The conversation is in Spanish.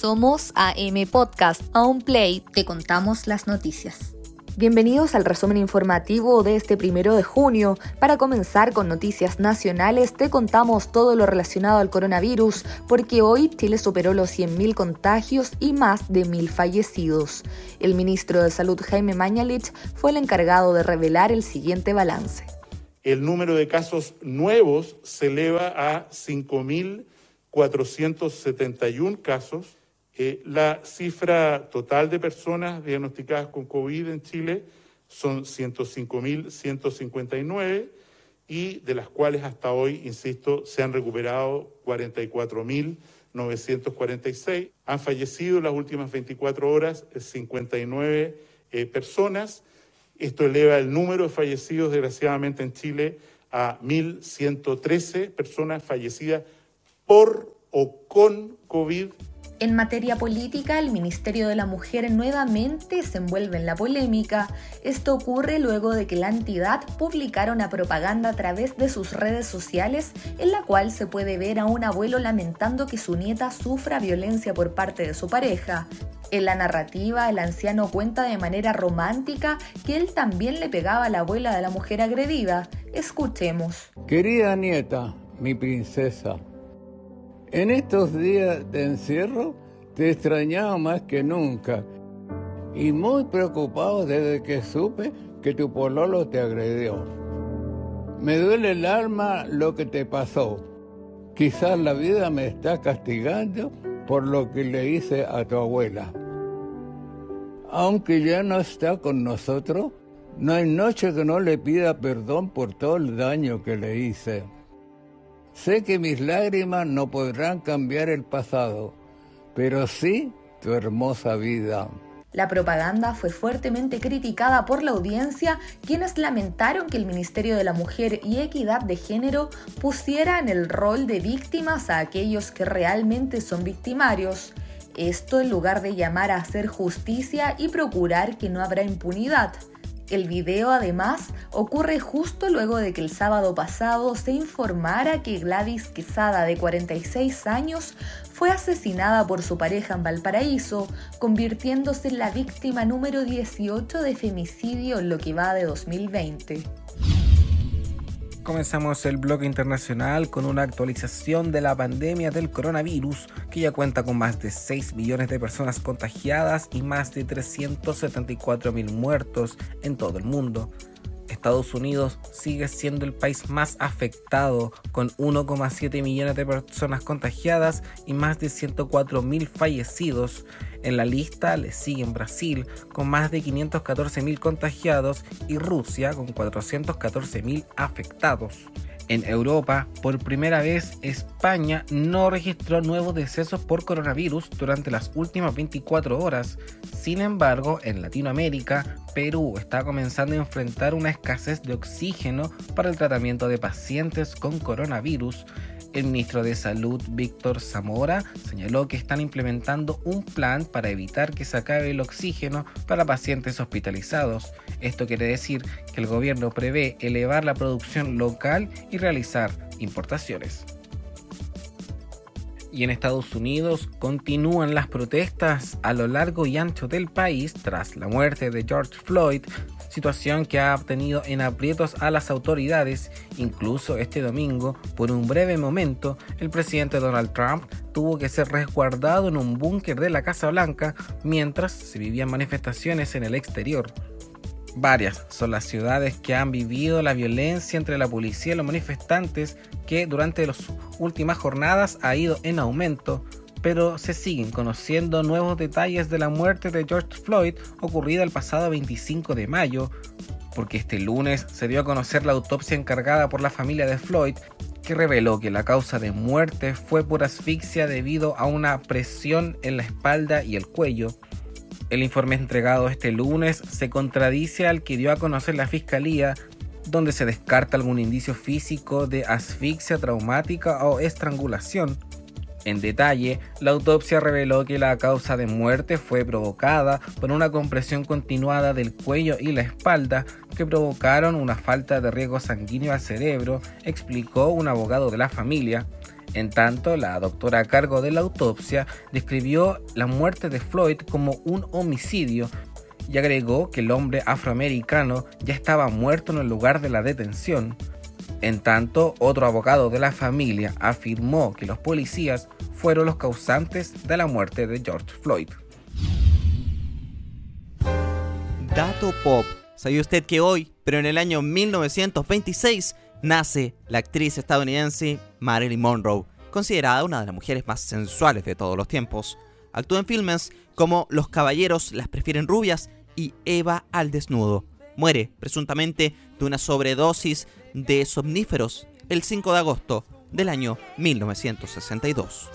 Somos AM Podcast. A un play te contamos las noticias. Bienvenidos al resumen informativo de este primero de junio. Para comenzar con noticias nacionales, te contamos todo lo relacionado al coronavirus, porque hoy Chile superó los 100.000 contagios y más de 1.000 fallecidos. El ministro de Salud, Jaime Mañalich, fue el encargado de revelar el siguiente balance. El número de casos nuevos se eleva a 5.471 casos eh, la cifra total de personas diagnosticadas con COVID en Chile son 105.159 y de las cuales hasta hoy, insisto, se han recuperado 44.946. Han fallecido en las últimas 24 horas 59 eh, personas. Esto eleva el número de fallecidos, desgraciadamente, en Chile a 1.113 personas fallecidas por o con COVID en materia política, el Ministerio de la Mujer nuevamente se envuelve en la polémica. Esto ocurre luego de que la entidad publicara una propaganda a través de sus redes sociales en la cual se puede ver a un abuelo lamentando que su nieta sufra violencia por parte de su pareja. En la narrativa, el anciano cuenta de manera romántica que él también le pegaba a la abuela de la mujer agredida. Escuchemos. Querida nieta, mi princesa, en estos días de encierro te extrañaba más que nunca y muy preocupado desde que supe que tu pololo te agredió. Me duele el alma lo que te pasó. Quizás la vida me está castigando por lo que le hice a tu abuela. Aunque ya no está con nosotros, no hay noche que no le pida perdón por todo el daño que le hice. Sé que mis lágrimas no podrán cambiar el pasado, pero sí tu hermosa vida. La propaganda fue fuertemente criticada por la audiencia, quienes lamentaron que el Ministerio de la Mujer y Equidad de Género pusiera en el rol de víctimas a aquellos que realmente son victimarios. Esto en lugar de llamar a hacer justicia y procurar que no habrá impunidad. El video además ocurre justo luego de que el sábado pasado se informara que Gladys Quesada, de 46 años, fue asesinada por su pareja en Valparaíso, convirtiéndose en la víctima número 18 de femicidio en lo que va de 2020. Comenzamos el bloque internacional con una actualización de la pandemia del coronavirus, que ya cuenta con más de 6 millones de personas contagiadas y más de 374 mil muertos en todo el mundo. Estados Unidos sigue siendo el país más afectado, con 1,7 millones de personas contagiadas y más de 104 mil fallecidos. En la lista le siguen Brasil, con más de 514 mil contagiados, y Rusia, con 414 mil afectados. En Europa, por primera vez, España no registró nuevos decesos por coronavirus durante las últimas 24 horas. Sin embargo, en Latinoamérica, Perú está comenzando a enfrentar una escasez de oxígeno para el tratamiento de pacientes con coronavirus. El ministro de Salud, Víctor Zamora, señaló que están implementando un plan para evitar que se acabe el oxígeno para pacientes hospitalizados. Esto quiere decir que el gobierno prevé elevar la producción local y realizar importaciones. Y en Estados Unidos continúan las protestas a lo largo y ancho del país tras la muerte de George Floyd, situación que ha tenido en aprietos a las autoridades. Incluso este domingo, por un breve momento, el presidente Donald Trump tuvo que ser resguardado en un búnker de la Casa Blanca mientras se vivían manifestaciones en el exterior. Varias son las ciudades que han vivido la violencia entre la policía y los manifestantes que durante las últimas jornadas ha ido en aumento, pero se siguen conociendo nuevos detalles de la muerte de George Floyd ocurrida el pasado 25 de mayo, porque este lunes se dio a conocer la autopsia encargada por la familia de Floyd, que reveló que la causa de muerte fue por asfixia debido a una presión en la espalda y el cuello. El informe entregado este lunes se contradice al que dio a conocer la Fiscalía, donde se descarta algún indicio físico de asfixia traumática o estrangulación. En detalle, la autopsia reveló que la causa de muerte fue provocada por una compresión continuada del cuello y la espalda que provocaron una falta de riego sanguíneo al cerebro, explicó un abogado de la familia. En tanto, la doctora a cargo de la autopsia describió la muerte de Floyd como un homicidio y agregó que el hombre afroamericano ya estaba muerto en el lugar de la detención. En tanto, otro abogado de la familia afirmó que los policías fueron los causantes de la muerte de George Floyd. Dato Pop. ¿Sabía usted que hoy, pero en el año 1926, nace la actriz estadounidense Marilyn Monroe, considerada una de las mujeres más sensuales de todos los tiempos? Actúa en filmes como Los caballeros las prefieren rubias y Eva al desnudo. Muere, presuntamente, de una sobredosis de somníferos el 5 de agosto del año 1962.